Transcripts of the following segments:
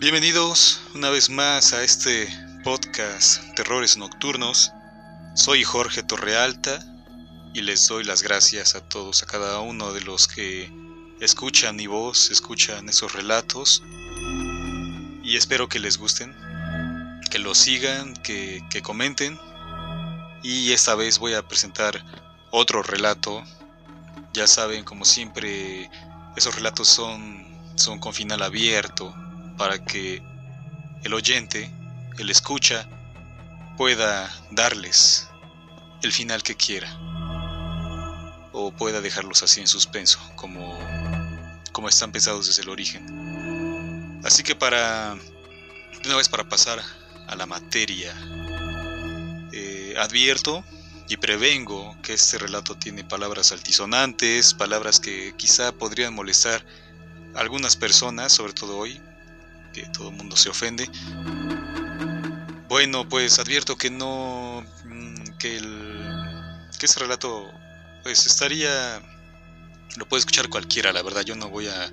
Bienvenidos una vez más a este podcast Terrores Nocturnos. Soy Jorge Torrealta y les doy las gracias a todos, a cada uno de los que escuchan mi voz, escuchan esos relatos y espero que les gusten, que los sigan, que, que comenten y esta vez voy a presentar otro relato. Ya saben, como siempre, esos relatos son, son con final abierto para que el oyente, el escucha, pueda darles el final que quiera. O pueda dejarlos así en suspenso, como, como están pensados desde el origen. Así que para, de una vez para pasar a la materia, eh, advierto y prevengo que este relato tiene palabras altisonantes, palabras que quizá podrían molestar a algunas personas, sobre todo hoy, que todo el mundo se ofende. Bueno, pues advierto que no, mm, que, el, que este relato, pues estaría, lo puede escuchar cualquiera, la verdad, yo no voy a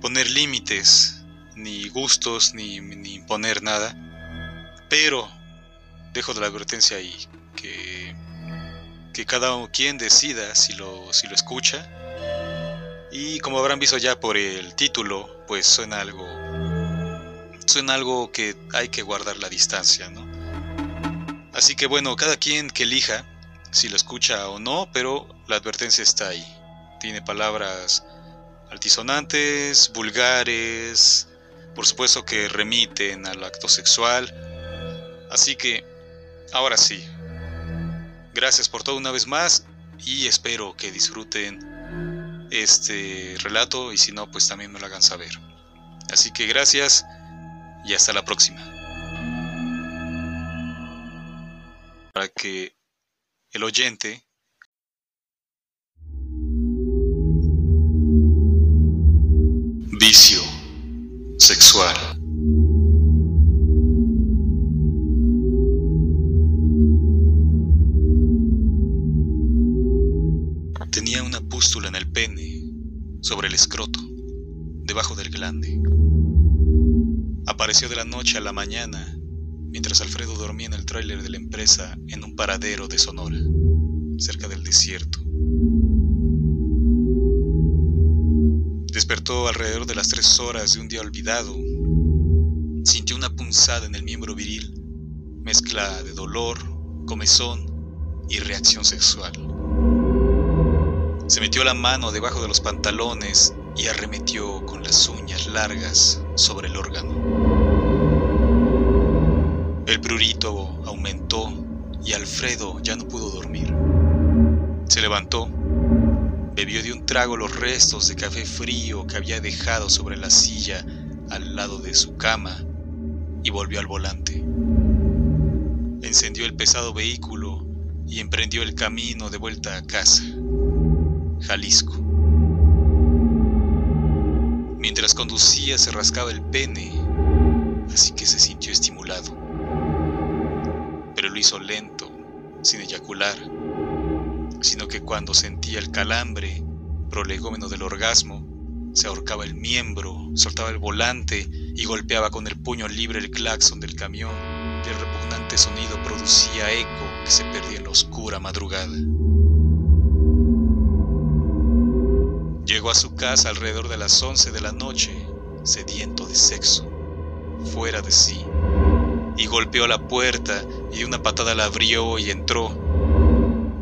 poner límites, ni gustos, ni, ni imponer nada, pero dejo de la advertencia ahí, que que cada quien decida si lo, si lo escucha. Y como habrán visto ya por el título, pues suena algo. Suena algo que hay que guardar la distancia, ¿no? Así que bueno, cada quien que elija si lo escucha o no, pero la advertencia está ahí. Tiene palabras altisonantes, vulgares, por supuesto que remiten al acto sexual. Así que, ahora sí, Gracias por todo una vez más y espero que disfruten este relato y si no, pues también me lo hagan saber. Así que gracias y hasta la próxima. Para que el oyente vicio sexual. en el pene, sobre el escroto, debajo del glande. Apareció de la noche a la mañana, mientras Alfredo dormía en el tráiler de la empresa en un paradero de Sonora, cerca del desierto. Despertó alrededor de las tres horas de un día olvidado. Sintió una punzada en el miembro viril, mezcla de dolor, comezón y reacción sexual. Se metió la mano debajo de los pantalones y arremetió con las uñas largas sobre el órgano. El prurito aumentó y Alfredo ya no pudo dormir. Se levantó, bebió de un trago los restos de café frío que había dejado sobre la silla al lado de su cama y volvió al volante. Encendió el pesado vehículo y emprendió el camino de vuelta a casa. Jalisco. Mientras conducía se rascaba el pene, así que se sintió estimulado. Pero lo hizo lento, sin eyacular, sino que cuando sentía el calambre, prolegómeno del orgasmo, se ahorcaba el miembro, soltaba el volante y golpeaba con el puño libre el claxon del camión, el repugnante sonido producía eco que se perdía en la oscura madrugada. Llegó a su casa alrededor de las 11 de la noche, sediento de sexo, fuera de sí, y golpeó la puerta y una patada la abrió y entró.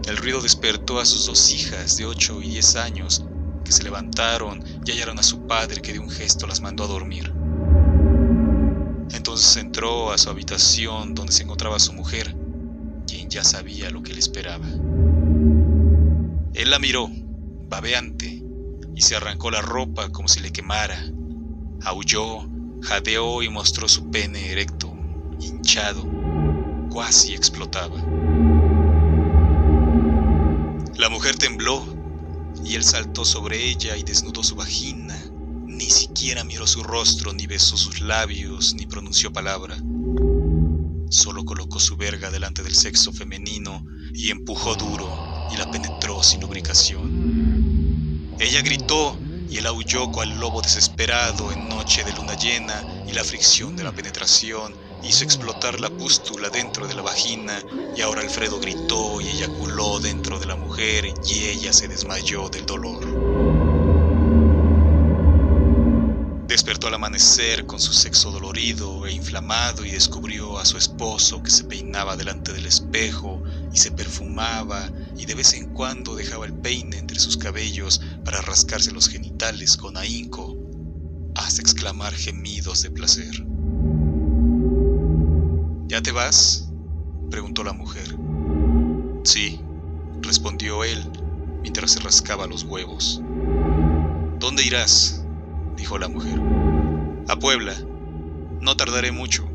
El ruido despertó a sus dos hijas de 8 y 10 años, que se levantaron y hallaron a su padre que de un gesto las mandó a dormir. Entonces entró a su habitación donde se encontraba su mujer, quien ya sabía lo que le esperaba. Él la miró, babeante, y se arrancó la ropa como si le quemara. Aulló, jadeó y mostró su pene erecto, hinchado, cuasi explotaba. La mujer tembló y él saltó sobre ella y desnudó su vagina. Ni siquiera miró su rostro, ni besó sus labios, ni pronunció palabra. Solo colocó su verga delante del sexo femenino y empujó duro y la penetró sin lubricación. Ella gritó y él aulló cual lobo desesperado en noche de luna llena y la fricción de la penetración hizo explotar la pústula dentro de la vagina y ahora Alfredo gritó y eyaculó dentro de la mujer y ella se desmayó del dolor. Despertó al amanecer con su sexo dolorido e inflamado y descubrió a su esposo que se peinaba delante del espejo y se perfumaba y de vez en cuando dejaba el peine entre sus cabellos para rascarse los genitales con ahínco hasta exclamar gemidos de placer. ¿Ya te vas? preguntó la mujer. Sí, respondió él mientras se rascaba los huevos. ¿Dónde irás? dijo la mujer. A Puebla. No tardaré mucho.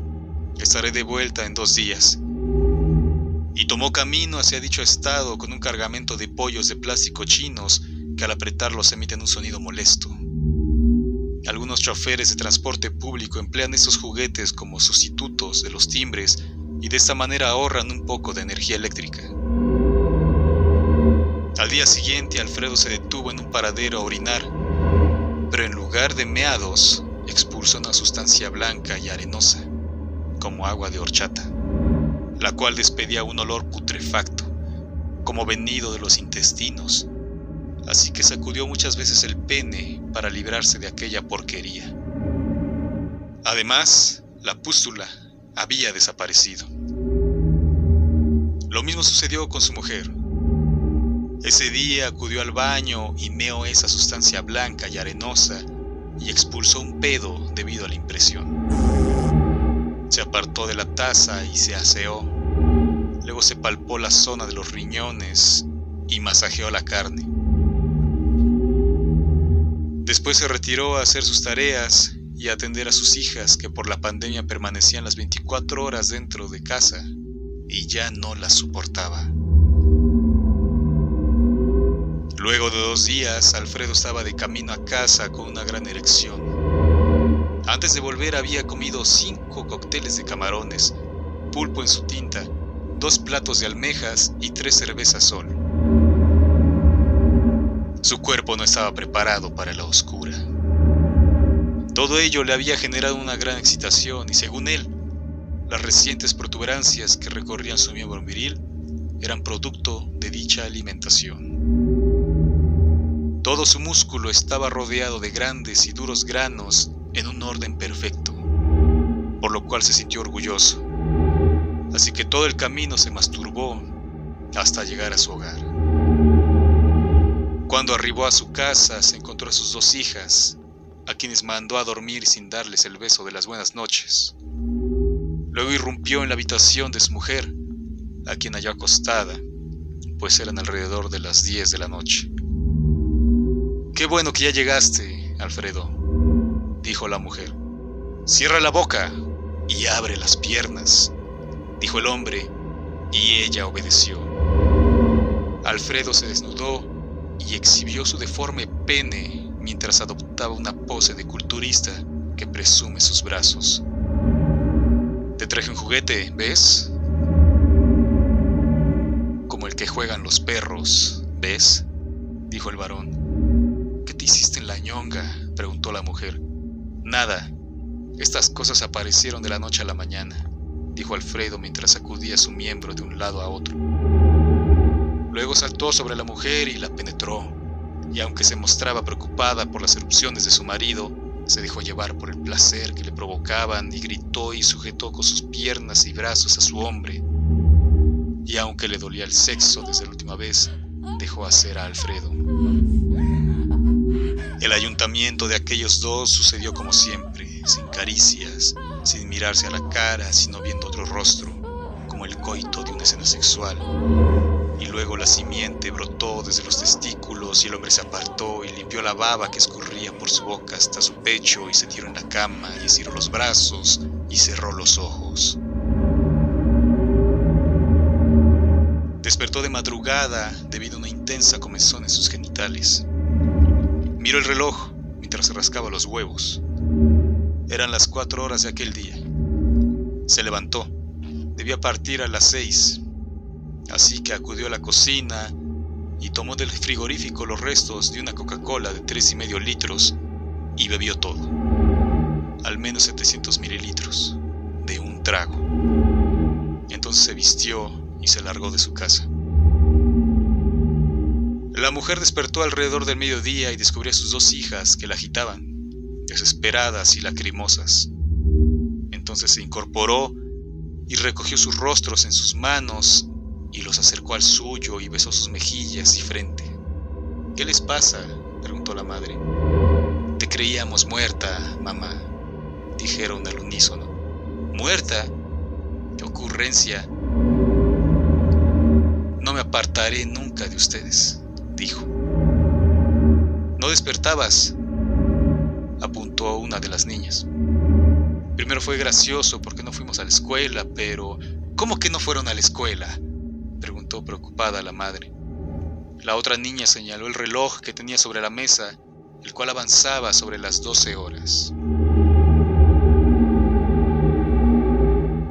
Estaré de vuelta en dos días. Y tomó camino hacia dicho estado con un cargamento de pollos de plástico chinos que al apretarlos emiten un sonido molesto. Algunos choferes de transporte público emplean estos juguetes como sustitutos de los timbres y de esta manera ahorran un poco de energía eléctrica. Al día siguiente Alfredo se detuvo en un paradero a orinar, pero en lugar de meados expulsó una sustancia blanca y arenosa, como agua de horchata, la cual despedía un olor putrefacto, como venido de los intestinos así que sacudió muchas veces el pene para librarse de aquella porquería. Además, la pústula había desaparecido. Lo mismo sucedió con su mujer. Ese día acudió al baño y meó esa sustancia blanca y arenosa y expulsó un pedo debido a la impresión. Se apartó de la taza y se aseó. Luego se palpó la zona de los riñones y masajeó la carne. Después se retiró a hacer sus tareas y a atender a sus hijas que por la pandemia permanecían las 24 horas dentro de casa y ya no las soportaba. Luego de dos días, Alfredo estaba de camino a casa con una gran erección. Antes de volver había comido cinco cócteles de camarones, pulpo en su tinta, dos platos de almejas y tres cervezas sol. Su cuerpo no estaba preparado para la oscura. Todo ello le había generado una gran excitación y según él, las recientes protuberancias que recorrían su miembro viril eran producto de dicha alimentación. Todo su músculo estaba rodeado de grandes y duros granos en un orden perfecto, por lo cual se sintió orgulloso. Así que todo el camino se masturbó hasta llegar a su hogar. Cuando arribó a su casa se encontró a sus dos hijas, a quienes mandó a dormir sin darles el beso de las buenas noches. Luego irrumpió en la habitación de su mujer, a quien halló acostada, pues eran alrededor de las 10 de la noche. Qué bueno que ya llegaste, Alfredo, dijo la mujer. Cierra la boca y abre las piernas, dijo el hombre, y ella obedeció. Alfredo se desnudó y exhibió su deforme pene mientras adoptaba una pose de culturista que presume sus brazos. Te traje un juguete, ¿ves? Como el que juegan los perros, ¿ves? dijo el varón. ¿Qué te hiciste en la ñonga? preguntó la mujer. Nada. Estas cosas aparecieron de la noche a la mañana, dijo Alfredo mientras sacudía su miembro de un lado a otro. Luego saltó sobre la mujer y la penetró, y aunque se mostraba preocupada por las erupciones de su marido, se dejó llevar por el placer que le provocaban y gritó y sujetó con sus piernas y brazos a su hombre. Y aunque le dolía el sexo desde la última vez, dejó hacer a Alfredo. El ayuntamiento de aquellos dos sucedió como siempre, sin caricias, sin mirarse a la cara, sino viendo otro rostro, como el coito de una escena sexual y luego la simiente brotó desde los testículos y el hombre se apartó y limpió la baba que escurría por su boca hasta su pecho y se tiró en la cama y estiró los brazos y cerró los ojos. Despertó de madrugada debido a una intensa comezón en sus genitales. Miró el reloj mientras se rascaba los huevos. Eran las cuatro horas de aquel día. Se levantó. Debía partir a las seis, Así que acudió a la cocina y tomó del frigorífico los restos de una Coca-Cola de tres y medio litros y bebió todo. al menos 700 mililitros de un trago. Entonces se vistió y se largó de su casa. La mujer despertó alrededor del mediodía y descubrió a sus dos hijas que la agitaban, desesperadas y lacrimosas. Entonces se incorporó y recogió sus rostros en sus manos y los acercó al suyo y besó sus mejillas y frente. ¿Qué les pasa? preguntó la madre. Te creíamos muerta, mamá, dijeron al unísono. ¿Muerta? ¡Qué ocurrencia! No me apartaré nunca de ustedes dijo. No despertabas, apuntó una de las niñas. Primero fue gracioso porque no fuimos a la escuela, pero ¿cómo que no fueron a la escuela? preguntó preocupada la madre. La otra niña señaló el reloj que tenía sobre la mesa, el cual avanzaba sobre las doce horas.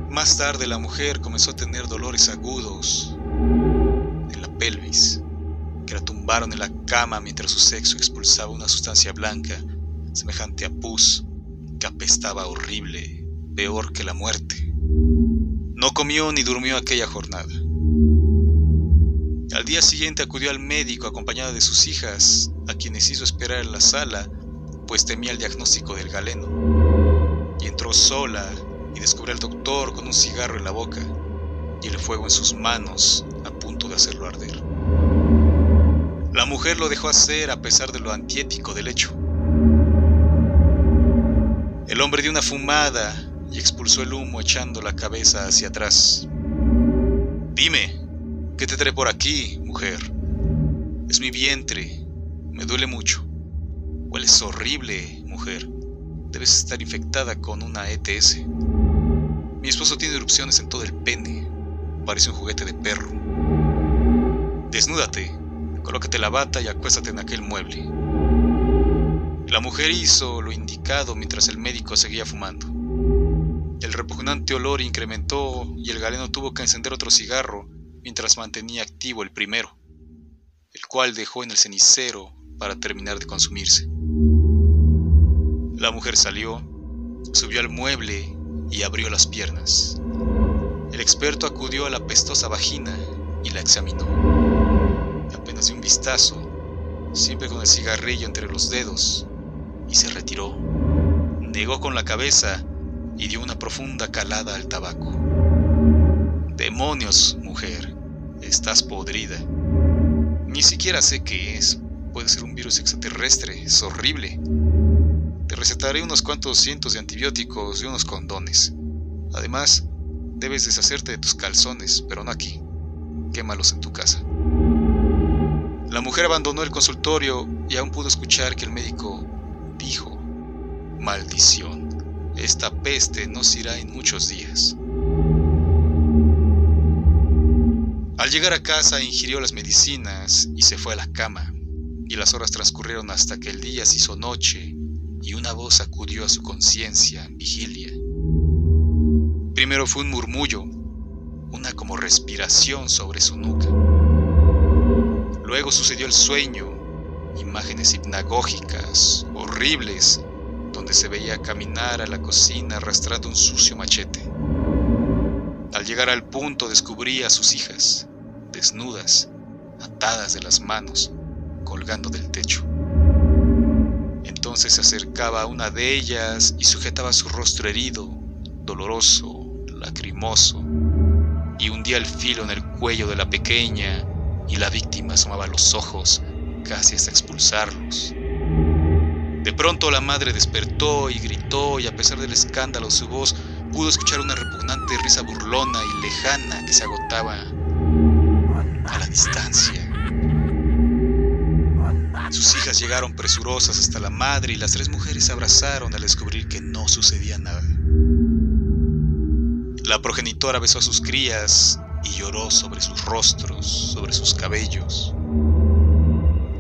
Más tarde la mujer comenzó a tener dolores agudos en la pelvis que la tumbaron en la cama mientras su sexo expulsaba una sustancia blanca, semejante a pus, que apestaba horrible, peor que la muerte. No comió ni durmió aquella jornada. Al día siguiente acudió al médico acompañada de sus hijas, a quienes hizo esperar en la sala, pues temía el diagnóstico del galeno. Y entró sola y descubrió al doctor con un cigarro en la boca y el fuego en sus manos a punto de hacerlo arder. La mujer lo dejó hacer a pesar de lo antiético del hecho. El hombre dio una fumada y expulsó el humo echando la cabeza hacia atrás. Dime, ¿qué te trae por aquí, mujer? Es mi vientre. Me duele mucho. Hueles horrible, mujer. Debes estar infectada con una ETS. Mi esposo tiene erupciones en todo el pene. Parece un juguete de perro. Desnúdate, Colócate la bata y acuéstate en aquel mueble. La mujer hizo lo indicado mientras el médico seguía fumando. El repugnante olor incrementó y el galeno tuvo que encender otro cigarro mientras mantenía activo el primero, el cual dejó en el cenicero para terminar de consumirse. La mujer salió, subió al mueble y abrió las piernas. El experto acudió a la pestosa vagina y la examinó apenas dio un vistazo, siempre con el cigarrillo entre los dedos, y se retiró. Negó con la cabeza y dio una profunda calada al tabaco. Demonios, mujer, estás podrida. Ni siquiera sé qué es. Puede ser un virus extraterrestre, es horrible. Te recetaré unos cuantos cientos de antibióticos y unos condones. Además, debes deshacerte de tus calzones, pero no aquí. Quémalos en tu casa. La mujer abandonó el consultorio y aún pudo escuchar que el médico dijo, maldición, esta peste no se irá en muchos días. Al llegar a casa ingirió las medicinas y se fue a la cama, y las horas transcurrieron hasta que el día se hizo noche y una voz acudió a su conciencia en vigilia. Primero fue un murmullo, una como respiración sobre su nuca. Luego sucedió el sueño, imágenes hipnagógicas, horribles, donde se veía caminar a la cocina arrastrando un sucio machete. Al llegar al punto descubría a sus hijas, desnudas, atadas de las manos, colgando del techo. Entonces se acercaba a una de ellas y sujetaba su rostro herido, doloroso, lacrimoso, y hundía el filo en el cuello de la pequeña y la víctima asomaba los ojos casi hasta expulsarlos. De pronto la madre despertó y gritó y a pesar del escándalo su voz pudo escuchar una repugnante risa burlona y lejana que se agotaba a la distancia. Sus hijas llegaron presurosas hasta la madre y las tres mujeres se abrazaron al descubrir que no sucedía nada. La progenitora besó a sus crías y lloró sobre sus rostros, sobre sus cabellos.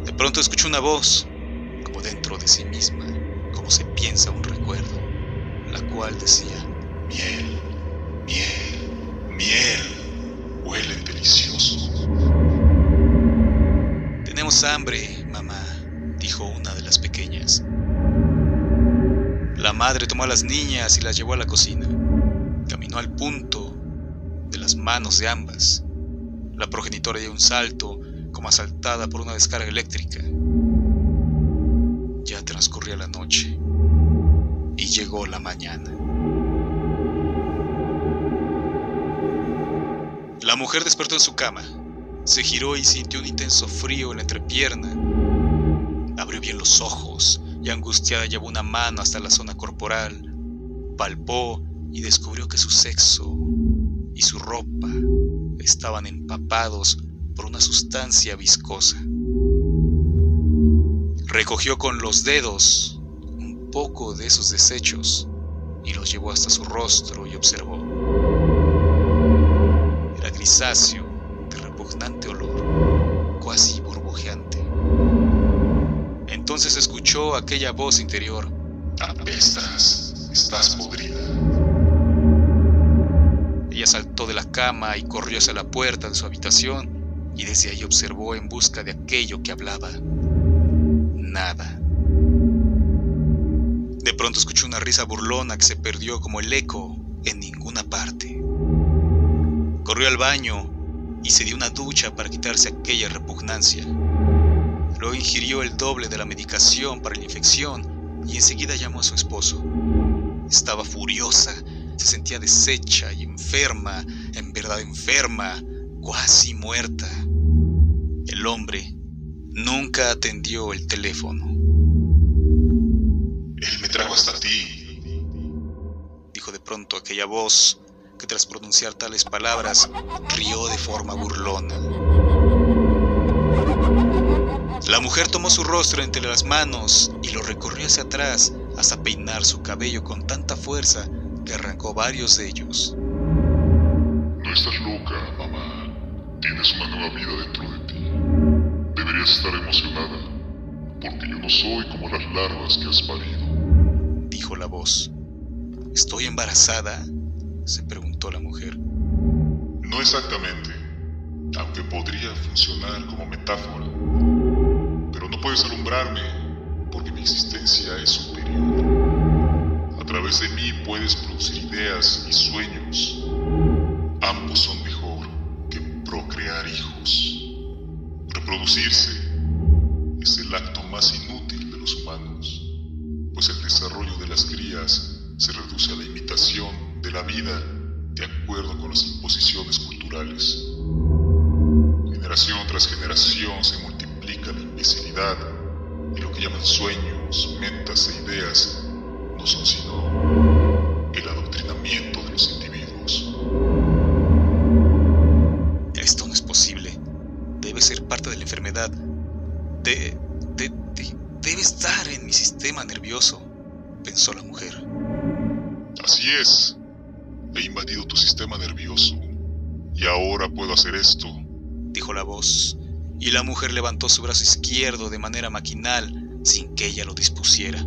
De pronto escuchó una voz, como dentro de sí misma, como se piensa un recuerdo, la cual decía, miel, miel, miel, huelen deliciosos. Tenemos hambre, mamá, dijo una de las pequeñas. La madre tomó a las niñas y las llevó a la cocina. Caminó al punto las manos de ambas. La progenitora dio un salto como asaltada por una descarga eléctrica. Ya transcurría la noche y llegó la mañana. La mujer despertó en su cama, se giró y sintió un intenso frío en la entrepierna. Abrió bien los ojos y angustiada llevó una mano hasta la zona corporal, palpó y descubrió que su sexo y su ropa estaban empapados por una sustancia viscosa. Recogió con los dedos un poco de esos desechos y los llevó hasta su rostro y observó. Era grisáceo, de repugnante olor, cuasi burbujeante. Entonces escuchó aquella voz interior. Apestas, estás podrida. Saltó de la cama y corrió hacia la puerta de su habitación y desde ahí observó en busca de aquello que hablaba. Nada. De pronto escuchó una risa burlona que se perdió como el eco en ninguna parte. Corrió al baño y se dio una ducha para quitarse aquella repugnancia. Luego ingirió el doble de la medicación para la infección y enseguida llamó a su esposo. Estaba furiosa, se sentía deshecha y enferma, en verdad enferma, casi muerta. El hombre nunca atendió el teléfono. Él me trajo hasta ti, dijo de pronto aquella voz que tras pronunciar tales palabras rió de forma burlona. La mujer tomó su rostro entre las manos y lo recorrió hacia atrás hasta peinar su cabello con tanta fuerza que arrancó varios de ellos. No estás loca, mamá. Tienes una nueva vida dentro de ti. Deberías estar emocionada, porque yo no soy como las larvas que has parido. Dijo la voz. ¿Estoy embarazada? se preguntó la mujer. No exactamente, aunque podría funcionar como metáfora. Pero no puedes alumbrarme, porque mi existencia es superior. Través de mí puedes producir ideas y sueños. Ambos son mejor que procrear hijos. Reproducirse es el acto más inútil de los humanos, pues el desarrollo de las crías se reduce a la imitación de la vida de acuerdo con las imposiciones culturales. Generación tras generación se multiplica la imbecilidad y lo que llaman sueños, metas e ideas no son sino el adoctrinamiento de los individuos. Esto no es posible. Debe ser parte de la enfermedad. De, de, de- debe estar en mi sistema nervioso, pensó la mujer. Así es. He invadido tu sistema nervioso y ahora puedo hacer esto. dijo la voz, y la mujer levantó su brazo izquierdo de manera maquinal sin que ella lo dispusiera.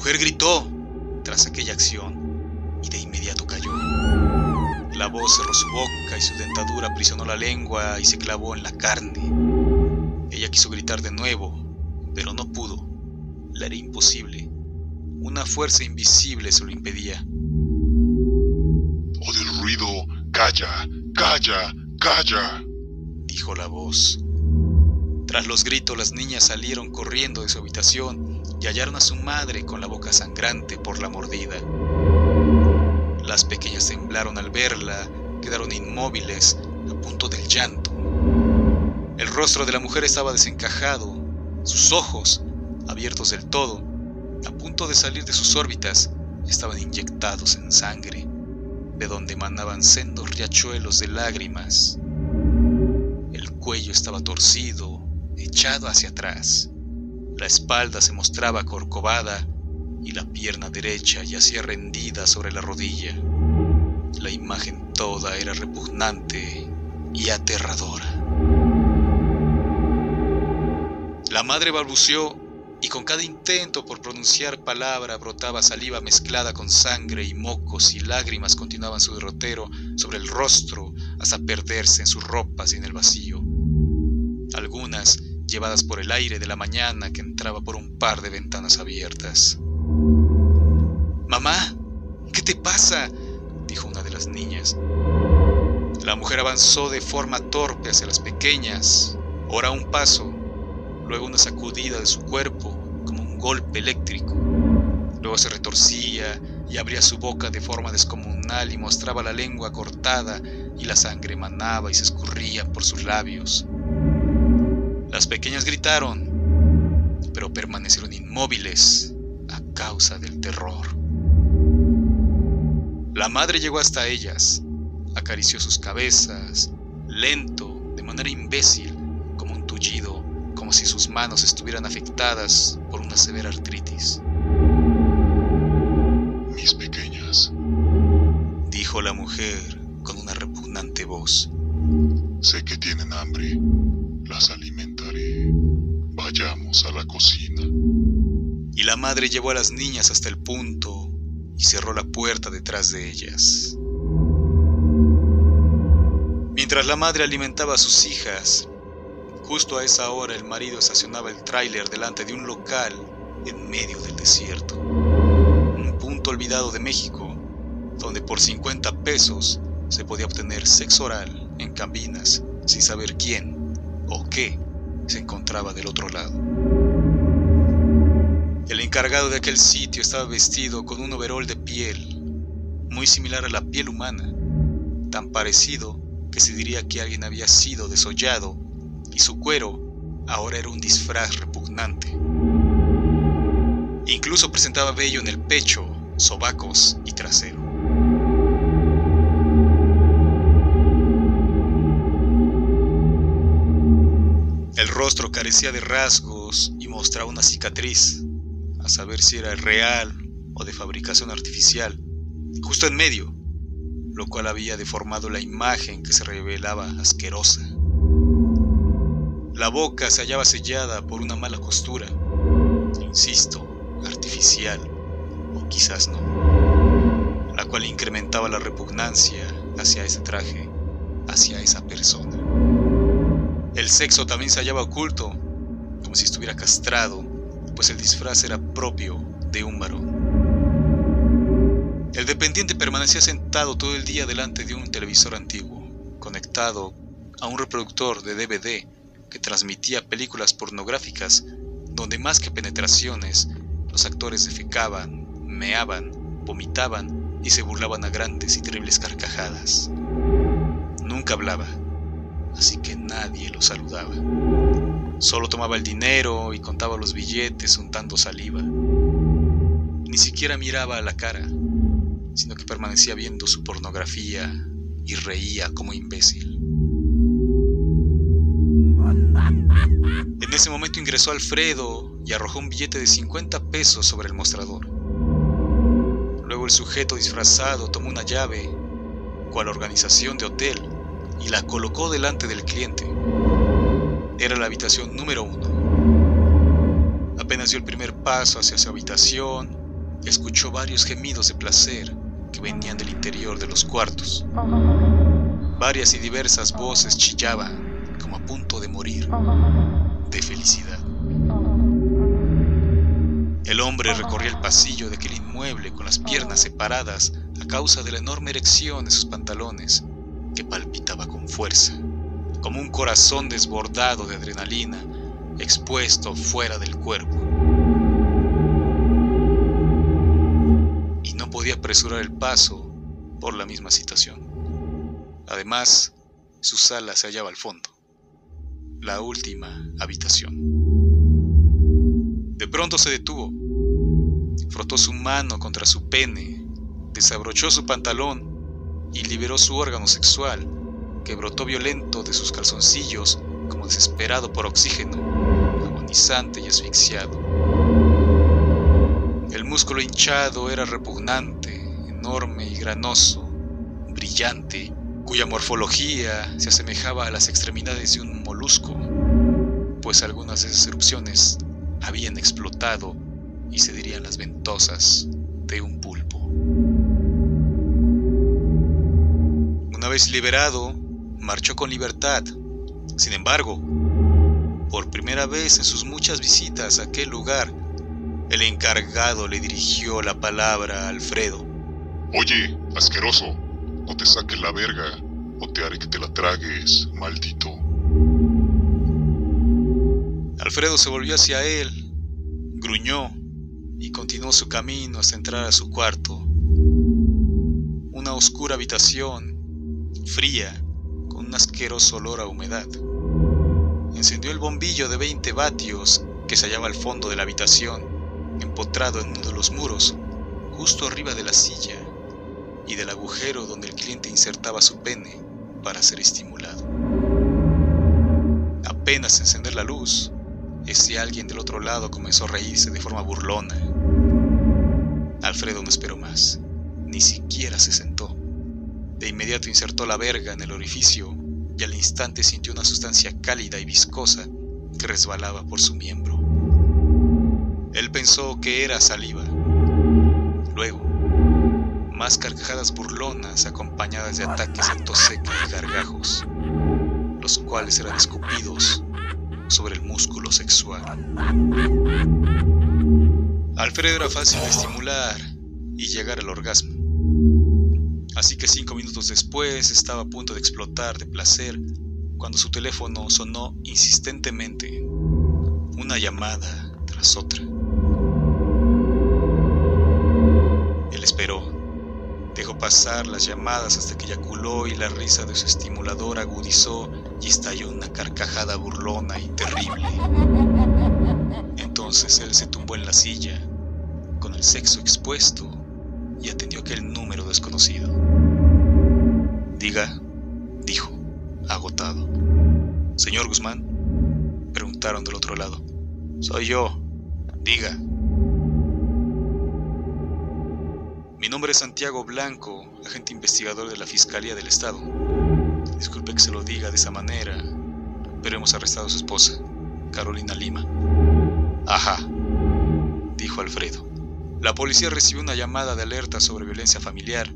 La mujer gritó tras aquella acción y de inmediato cayó. La voz cerró su boca y su dentadura aprisionó la lengua y se clavó en la carne. Ella quiso gritar de nuevo, pero no pudo. Le era imposible. Una fuerza invisible se lo impedía. Odio el ruido. Calla, calla, calla. dijo la voz. Tras los gritos, las niñas salieron corriendo de su habitación y hallaron a su madre con la boca sangrante por la mordida. Las pequeñas temblaron al verla, quedaron inmóviles, a punto del llanto. El rostro de la mujer estaba desencajado, sus ojos, abiertos del todo, a punto de salir de sus órbitas, estaban inyectados en sangre, de donde emanaban sendos riachuelos de lágrimas. El cuello estaba torcido, echado hacia atrás. La espalda se mostraba corcovada y la pierna derecha yacía rendida sobre la rodilla. La imagen toda era repugnante y aterradora. La madre balbuceó y con cada intento por pronunciar palabra brotaba saliva mezclada con sangre y mocos y lágrimas continuaban su derrotero sobre el rostro hasta perderse en sus ropas y en el vacío. Algunas llevadas por el aire de la mañana que entraba por un par de ventanas abiertas. Mamá, ¿qué te pasa? dijo una de las niñas. La mujer avanzó de forma torpe hacia las pequeñas, ora un paso, luego una sacudida de su cuerpo como un golpe eléctrico. Luego se retorcía y abría su boca de forma descomunal y mostraba la lengua cortada y la sangre manaba y se escurría por sus labios. Las pequeñas gritaron, pero permanecieron inmóviles a causa del terror. La madre llegó hasta ellas, acarició sus cabezas, lento, de manera imbécil, como un tullido, como si sus manos estuvieran afectadas por una severa artritis. Mis pequeñas, dijo la mujer con una repugnante voz. Sé que tienen hambre. Las alimentaré. Vayamos a la cocina. Y la madre llevó a las niñas hasta el punto y cerró la puerta detrás de ellas. Mientras la madre alimentaba a sus hijas, justo a esa hora el marido estacionaba el tráiler delante de un local en medio del desierto. Un punto olvidado de México, donde por 50 pesos se podía obtener sexo oral en cabinas sin saber quién o qué se encontraba del otro lado. El encargado de aquel sitio estaba vestido con un overol de piel, muy similar a la piel humana, tan parecido que se diría que alguien había sido desollado y su cuero ahora era un disfraz repugnante. Incluso presentaba vello en el pecho, sobacos y trasero. El rostro carecía de rasgos y mostraba una cicatriz, a saber si era real o de fabricación artificial, justo en medio, lo cual había deformado la imagen que se revelaba asquerosa. La boca se hallaba sellada por una mala costura, insisto, artificial, o quizás no, la cual incrementaba la repugnancia hacia ese traje, hacia esa persona. El sexo también se hallaba oculto, como si estuviera castrado, pues el disfraz era propio de un varón. El dependiente permanecía sentado todo el día delante de un televisor antiguo, conectado a un reproductor de DVD que transmitía películas pornográficas donde más que penetraciones, los actores defecaban, meaban, vomitaban y se burlaban a grandes y terribles carcajadas. Nunca hablaba así que nadie lo saludaba. Solo tomaba el dinero y contaba los billetes untando saliva. Ni siquiera miraba a la cara, sino que permanecía viendo su pornografía y reía como imbécil. En ese momento ingresó Alfredo y arrojó un billete de 50 pesos sobre el mostrador. Luego el sujeto disfrazado tomó una llave, cual organización de hotel, y la colocó delante del cliente. Era la habitación número uno. Apenas dio el primer paso hacia su habitación, escuchó varios gemidos de placer que venían del interior de los cuartos. Varias y diversas voces chillaban como a punto de morir de felicidad. El hombre recorría el pasillo de aquel inmueble con las piernas separadas a causa de la enorme erección de sus pantalones palpitaba con fuerza, como un corazón desbordado de adrenalina, expuesto fuera del cuerpo. Y no podía apresurar el paso por la misma situación. Además, su sala se hallaba al fondo, la última habitación. De pronto se detuvo, frotó su mano contra su pene, desabrochó su pantalón y liberó su órgano sexual, que brotó violento de sus calzoncillos como desesperado por oxígeno, agonizante y asfixiado. El músculo hinchado era repugnante, enorme y granoso, brillante, cuya morfología se asemejaba a las extremidades de un molusco, pues algunas de esas erupciones habían explotado y se dirían las ventosas de un pulpo. Vez liberado, marchó con libertad. Sin embargo, por primera vez en sus muchas visitas a aquel lugar, El encargado le dirigió la palabra a Alfredo. Oye, asqueroso, no te saques la verga o te haré que te la tragues, maldito. Alfredo se volvió hacia él, gruñó y continuó su camino hasta entrar a su cuarto. Una oscura habitación, fría, con un asqueroso olor a humedad. Encendió el bombillo de 20 vatios que se hallaba al fondo de la habitación, empotrado en uno de los muros, justo arriba de la silla y del agujero donde el cliente insertaba su pene para ser estimulado. Apenas encender la luz, ese alguien del otro lado comenzó a reírse de forma burlona. Alfredo no esperó más, ni siquiera se sentó. De inmediato insertó la verga en el orificio y al instante sintió una sustancia cálida y viscosa que resbalaba por su miembro. Él pensó que era saliva. Luego, más carcajadas burlonas acompañadas de ataques de tos seca y gargajos, los cuales eran escupidos sobre el músculo sexual. Alfredo era fácil de estimular y llegar al orgasmo. Así que cinco minutos después estaba a punto de explotar de placer cuando su teléfono sonó insistentemente, una llamada tras otra. Él esperó, dejó pasar las llamadas hasta que eyaculó y la risa de su estimulador agudizó y estalló una carcajada burlona y terrible. Entonces él se tumbó en la silla, con el sexo expuesto, y atendió aquel número desconocido. Diga, dijo, agotado. Señor Guzmán, preguntaron del otro lado. Soy yo, diga. Mi nombre es Santiago Blanco, agente investigador de la Fiscalía del Estado. Disculpe que se lo diga de esa manera, pero hemos arrestado a su esposa, Carolina Lima. Ajá, dijo Alfredo. La policía recibió una llamada de alerta sobre violencia familiar.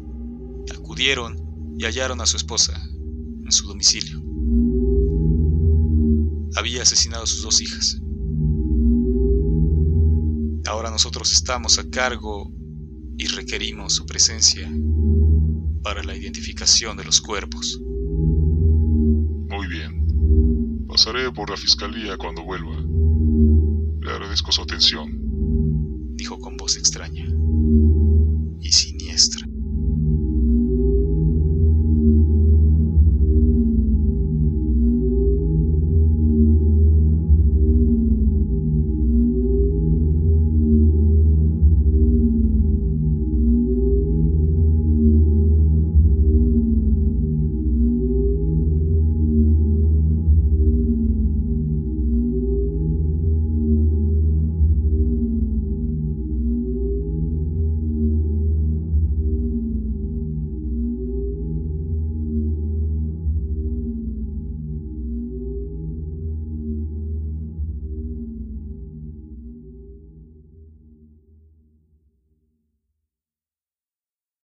Acudieron y hallaron a su esposa en su domicilio. Había asesinado a sus dos hijas. Ahora nosotros estamos a cargo y requerimos su presencia para la identificación de los cuerpos. Muy bien. Pasaré por la fiscalía cuando vuelva. Le agradezco su atención dijo con voz extraña.